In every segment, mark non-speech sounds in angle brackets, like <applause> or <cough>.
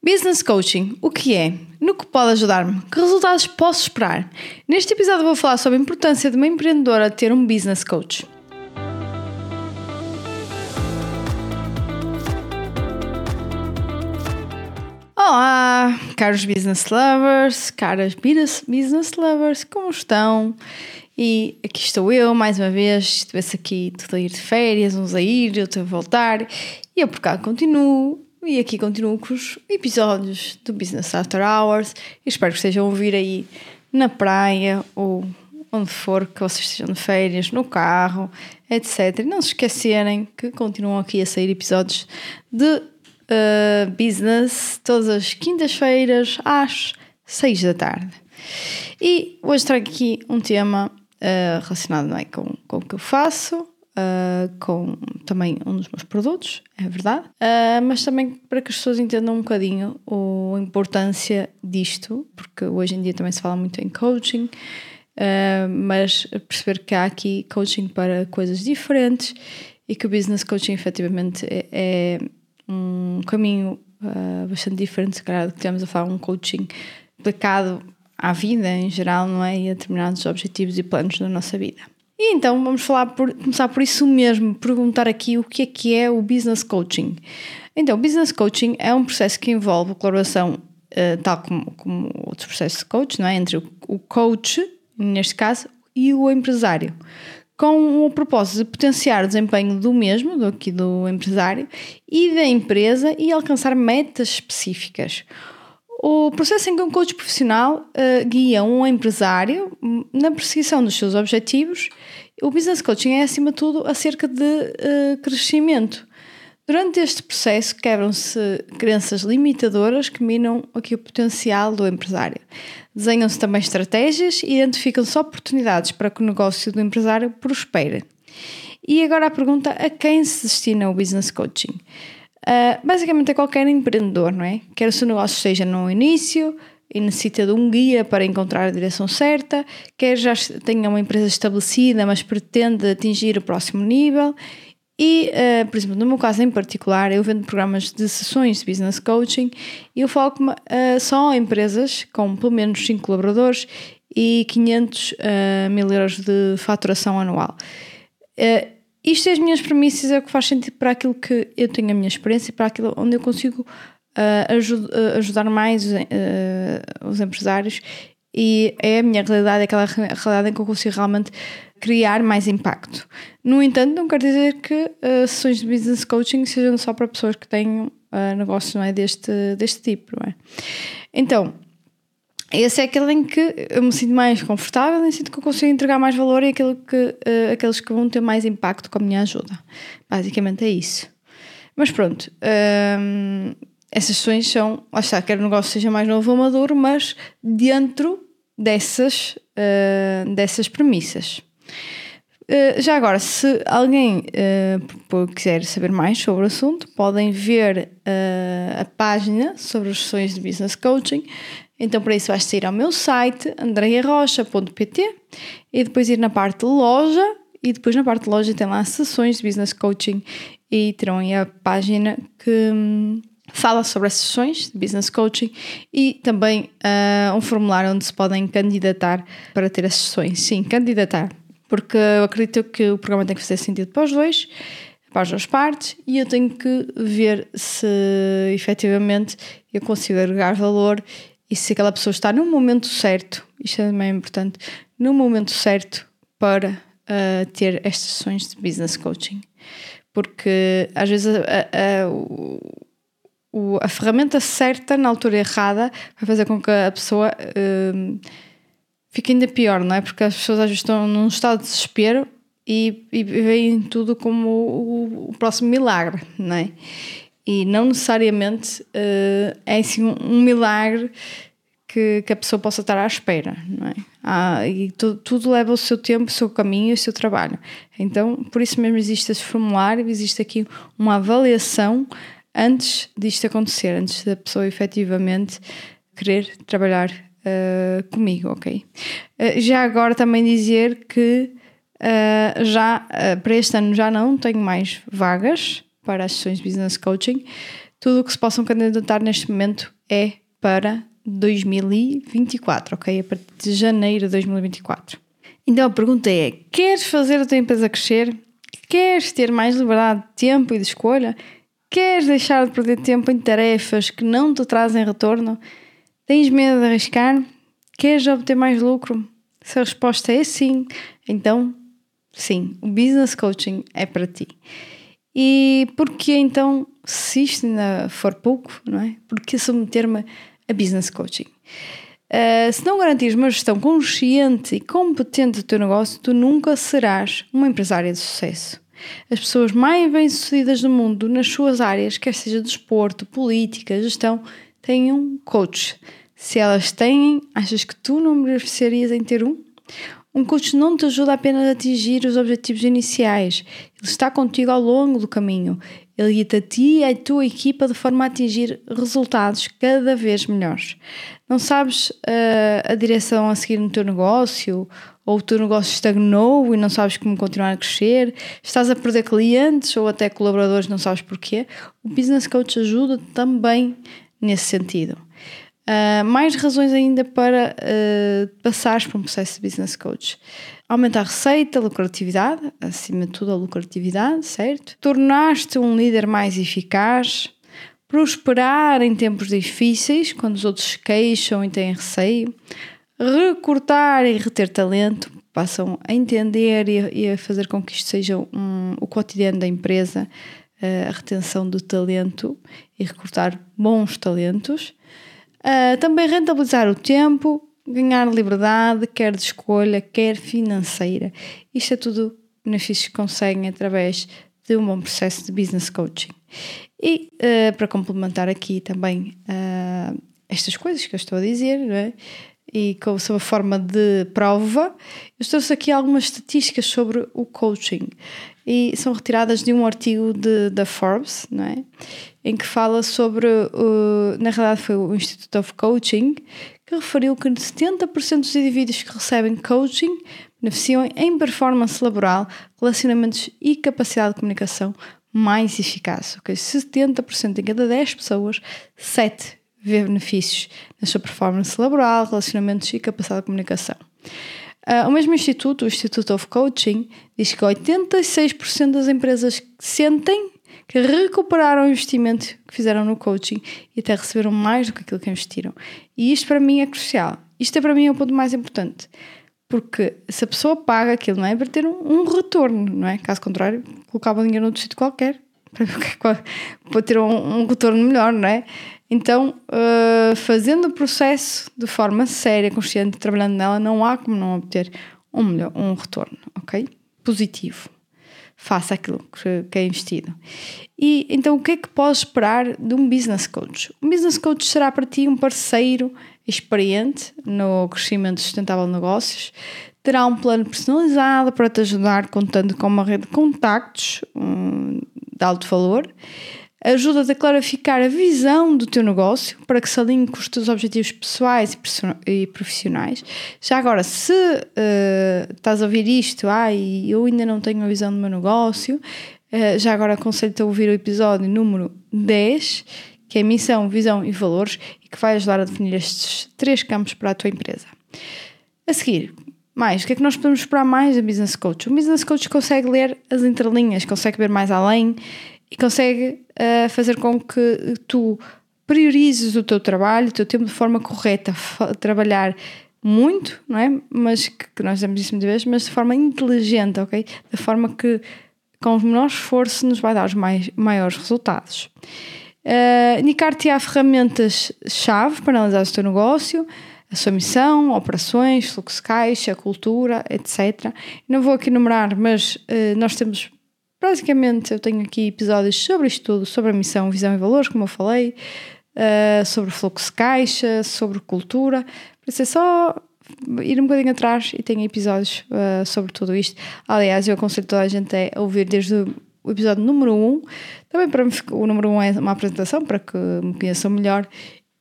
Business Coaching, o que é? No que pode ajudar-me? Que resultados posso esperar? Neste episódio vou falar sobre a importância de uma empreendedora ter um business coach. Olá, caros business lovers, caras business lovers, como estão? E aqui estou eu, mais uma vez, estivesse aqui tudo a ir de férias, uns a ir, outros a voltar, e eu por cá continuo e aqui continuo com os episódios do Business After Hours. Espero que estejam a ouvir aí na praia ou onde for que vocês estejam de férias, no carro, etc. E não se esquecerem que continuam aqui a sair episódios de uh, business todas as quintas-feiras às seis da tarde. E hoje trago aqui um tema uh, relacionado não é, com, com o que eu faço, uh, com também um dos meus produtos, é verdade, uh, mas também para que as pessoas entendam um bocadinho a importância disto, porque hoje em dia também se fala muito em coaching, uh, mas perceber que há aqui coaching para coisas diferentes e que o business coaching efetivamente é, é um caminho bastante diferente, se calhar, do que temos a falar um coaching aplicado à vida em geral, não é? E a determinados objetivos e planos da nossa vida. E então vamos falar por, começar por isso mesmo, perguntar aqui o que é que é o business coaching. Então, o business coaching é um processo que envolve a colaboração, uh, tal como, como outros processos de coach, não é? entre o, o coach, neste caso, e o empresário, com o propósito de potenciar o desempenho do mesmo, do, aqui do empresário, e da empresa e alcançar metas específicas. O processo em que um coach profissional uh, guia um empresário na perseguição dos seus objetivos, o business coaching é, acima de tudo, acerca de uh, crescimento. Durante este processo quebram-se crenças limitadoras que minam aqui o potencial do empresário. Desenham-se também estratégias e identificam-se oportunidades para que o negócio do empresário prospere. E agora a pergunta: a quem se destina o business coaching? Uh, basicamente é qualquer empreendedor, não é? Quer o seu negócio esteja no início e necessita de um guia para encontrar a direção certa, quer já tenha uma empresa estabelecida, mas pretende atingir o próximo nível. E, uh, por exemplo, no meu caso em particular, eu vendo programas de sessões de business coaching e eu foco uh, só em empresas com pelo menos 5 colaboradores e 500 uh, mil euros de faturação anual. Uh, isto é as minhas premissas, é o que faz sentido para aquilo que eu tenho a minha experiência, para aquilo onde eu consigo uh, ajud uh, ajudar mais uh, os empresários e é a minha realidade, é aquela realidade em que eu consigo realmente criar mais impacto. No entanto, não quer dizer que sessões de business coaching sejam só para pessoas que tenham negócios é, deste, deste tipo. Não é? Então, esse é aquele em que eu me sinto mais confortável e sinto que eu consigo entregar mais valor e que, uh, aqueles que vão ter mais impacto com a minha ajuda. Basicamente é isso. Mas pronto, um, ehm, essas sessões são, lá está, quer o negócio seja mais novo ou maduro, mas dentro dessas, uh, dessas premissas. Uh, já agora, se alguém uh, quiser saber mais sobre o assunto, podem ver uh, a página sobre as sessões de Business Coaching então, para isso, vais sair ao meu site, andreiarocha.pt e depois ir na parte loja. E depois na parte loja tem lá sessões de business coaching e terão aí a página que hum, fala sobre as sessões de business coaching e também um formulário onde se podem candidatar para ter as sessões. Sim, candidatar, porque eu acredito que o programa tem que fazer sentido para os dois, para as duas partes, e eu tenho que ver se efetivamente eu consigo agregar valor e se aquela pessoa está no momento certo, isto é também importante, no momento certo para uh, ter estas sessões de business coaching. Porque às vezes a, a, a, a, ferramenta certa na altura errada vai fazer com que a pessoa uh, fique ainda pior, não é? Porque as pessoas às vezes estão num estado de desespero e, e veem tudo como o, o próximo milagre, não é? e não necessariamente uh, é assim um, um milagre que, que, a pessoa possa estar à espera, não é? Ah, e tu, tudo leva o seu tempo, o seu caminho e o seu trabalho. Então, por isso mesmo existe esse formulário, existe aqui uma avaliação antes disto acontecer, antes da pessoa efetivamente querer trabalhar uh, comigo, ok? Uh, já agora também dizer que uh, já para este ano já não tenho mais vagas para as sessões de business coaching. tudo o que se possam candidatar neste momento é para 2024, ok? A partir de janeiro de 2024. Então a pergunta é: queres fazer a tua empresa crescer? Queres ter mais liberdade de tempo e de escolha? Queres deixar de perder tempo em tarefas que não te trazem retorno? Tens medo de arriscar? Queres obter mais lucro? Se a resposta é sim, então sim, o business coaching é para ti. E porquê então, se isto ainda for pouco, não é? Porquê submeter-me a business coaching? Uh, se não garantires uma gestão consciente e competente do teu negócio, tu nunca serás uma empresária de sucesso. As pessoas mais bem-sucedidas do mundo nas suas áreas, quer seja desporto, política, gestão, têm um coach. Se elas têm, achas que tu não beneficiarias em ter um? Um coach não te ajuda apenas a atingir os objetivos iniciais, ele está contigo ao longo do caminho. Ele guia-te a ti e a tua equipa de forma a atingir resultados cada vez melhores. Não sabes uh, a direção a seguir no teu negócio? Ou o teu negócio estagnou e não sabes como continuar a crescer? Estás a perder clientes ou até colaboradores, não sabes porquê? O Business Coach ajuda também nesse sentido. Uh, mais razões ainda para uh, passares por um processo de business coach. Aumentar a receita, a lucratividade, acima de tudo a lucratividade, certo? Tornar-te um líder mais eficaz, prosperar em tempos difíceis, quando os outros se queixam e têm receio, recortar e reter talento, passam a entender e a, fazer com que isto seja um, o cotidiano da empresa, a retenção do talento e recrutar bons talentos Uh, também rentabilizar o tempo, ganhar liberdade, quer de escolha, quer financeira. Isto é tudo benefícios que conseguem através de um bom processo de business coaching. E uh, para complementar aqui também uh, estas coisas que eu estou a dizer, é? e com sob forma de prova, eu trouxe aqui algumas estatísticas sobre o coaching e são retiradas de um artigo de, da Forbes, não é? em que fala sobre, uh, na realidade foi o Institute of Coaching, que referiu que 70% dos indivíduos que recebem coaching beneficiam em performance laboral, relacionamentos e capacidade de comunicação mais eficaz. Okay? 70% em cada 10 pessoas, 7 vê benefícios na sua performance laboral, relacionamentos e capacidade de comunicação. Uh, o mesmo instituto, o Institute of Coaching, diz que 86% das empresas sentem que recuperaram o investimento que fizeram no coaching e até receberam mais do que aquilo que investiram. E isto para mim é crucial. Isto é para mim é o ponto mais importante. Porque se a pessoa paga aquilo, não é? Para ter um, um retorno, não é? Caso contrário, colocava o dinheiro noutro sítio qualquer <laughs> para, ter um, um retorno melhor, não é? Então, uh, fazendo o processo de forma séria, consciente, trabalhando nela, não há como não obter um, melhor, um retorno, ok? Positivo. Faça aquilo que é investido. E então, o que é que podes esperar de um business coach? Um business coach será para ti um parceiro experiente no crescimento sustentável de negócios, terá um plano personalizado para te ajudar, contando com uma rede de contactos um, de alto valor ajuda-te a clarificar a visão do teu negócio para que se alinhe com os teus objetivos pessoais e profissionais. Já agora, se uh, estás a ouvir isto, ah, eu ainda não tenho a visão do meu negócio, uh, já agora aconselho-te a ouvir o episódio número 10, que é missão, visão e valores, e que vai ajudar a definir estes três campos para a tua empresa. A seguir, mais, o que é que nós podemos esperar mais do Business Coach? O Business Coach consegue ler as entrelinhas, consegue ver mais além e consegue uh, fazer com que tu priorizes o teu trabalho, o teu tempo de forma correta, trabalhar muito, não é? Mas que, que nós dizemos isso muitas vezes, mas de forma inteligente, ok? Da forma que com o menor esforço nos vai dar os mais, maiores resultados. Uh, Indicar-te há ferramentas-chave para analisar o teu negócio, a sua missão, operações, fluxo caixa, cultura, etc. Não vou aqui enumerar, mas uh, nós temos Basicamente, eu tenho aqui episódios sobre isto tudo, sobre a missão, visão e valores, como eu falei, uh, sobre fluxo caixa, sobre cultura. Por isso é só ir um bocadinho atrás e tenho episódios uh, sobre tudo isto. Aliás, eu aconselho toda a gente a ouvir desde o episódio número 1. Um. Também para o número 1 um é uma apresentação para que me conheçam melhor.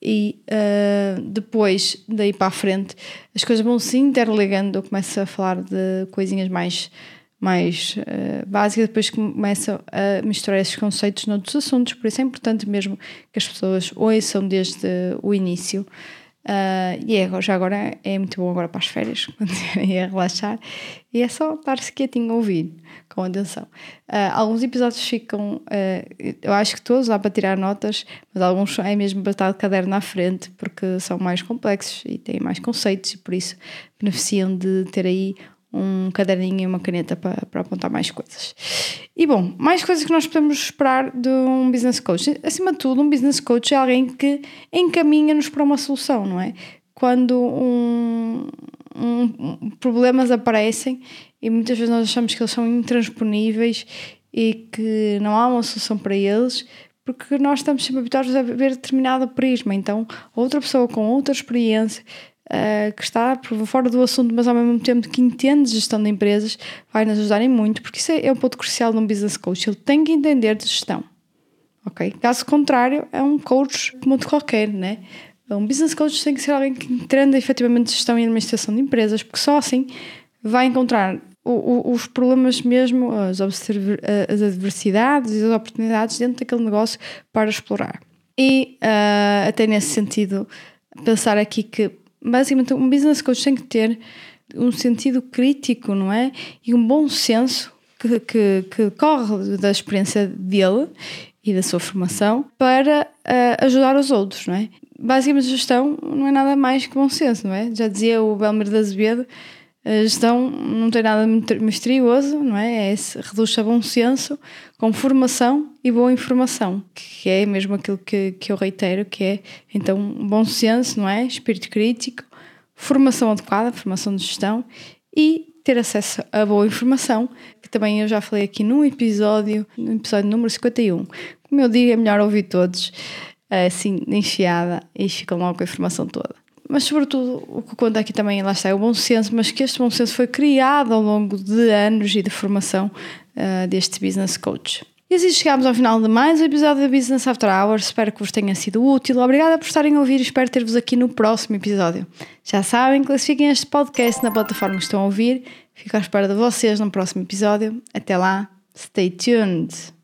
E uh, depois, daí para a frente, as coisas vão se interligando. Eu começo a falar de coisinhas mais mais uh, básica, depois começa a misturar esses conceitos noutros assuntos, por isso é importante mesmo que as pessoas ouçam desde o início. Uh, e é, já agora é muito bom agora para as férias, <laughs> quando estiverem a relaxar, e é só estar-se quietinho a ouvir, com atenção. Uh, alguns episódios ficam, uh, eu acho que todos dá para tirar notas, mas alguns é mesmo para estar de caderno à frente, porque são mais complexos e têm mais conceitos, e por isso beneficiam de ter aí um caderninho e uma caneta para, para apontar mais coisas. E bom, mais coisas que nós podemos esperar de um business coach. Acima de tudo, um business coach é alguém que encaminha-nos para uma solução, não é? Quando um, um, problemas aparecem e muitas vezes nós achamos que eles são intransponíveis e que não há uma solução para eles, porque nós estamos sempre habituados a ver determinado prisma. Então, outra pessoa com outra experiência uh, que está fora do assunto, mas ao mesmo tempo que entende gestão de empresas, vai nos ajudarem muito, porque isso é, é um ponto crucial de um business coach. Ele tem que entender de gestão. Ok? Caso contrário, é um coach como outro qualquer, né? Um business coach tem que ser alguém que entenda efetivamente gestão e administração de empresas, porque só assim vai encontrar os problemas mesmo, as, as adversidades e as oportunidades dentro daquele negócio para explorar. E uh, até nesse sentido, pensar aqui que basicamente um business coach tem que ter um sentido crítico, não é? E um bom senso que, que, que corre da experiência dele e da sua formação para uh, ajudar os outros, não é? Basicamente, gestão não é nada mais que bom senso, não é? Já dizia o Belmir de Azevedo, a gestão não tem nada misterioso, não é? é reduz a bom senso com formação e boa informação, que é mesmo aquilo que, que eu reitero, que é então bom senso, não é? Espírito crítico, formação adequada, formação de gestão e ter acesso a boa informação, que também eu já falei aqui num episódio, no episódio número 51. Como eu digo, é melhor ouvir todos, assim, enfiada, e ficam logo com a informação toda mas sobretudo o que conta aqui também, lá está, é o bom senso, mas que este bom senso foi criado ao longo de anos e de formação uh, deste business coach. E assim chegamos ao final de mais um episódio da Business After Hours. Espero que vos tenha sido útil. Obrigada por estarem a ouvir e espero ter-vos aqui no próximo episódio. Já sabem, classifiquem este podcast na plataforma que estão a ouvir. Fico à espera de vocês no próximo episódio. Até lá, stay tuned!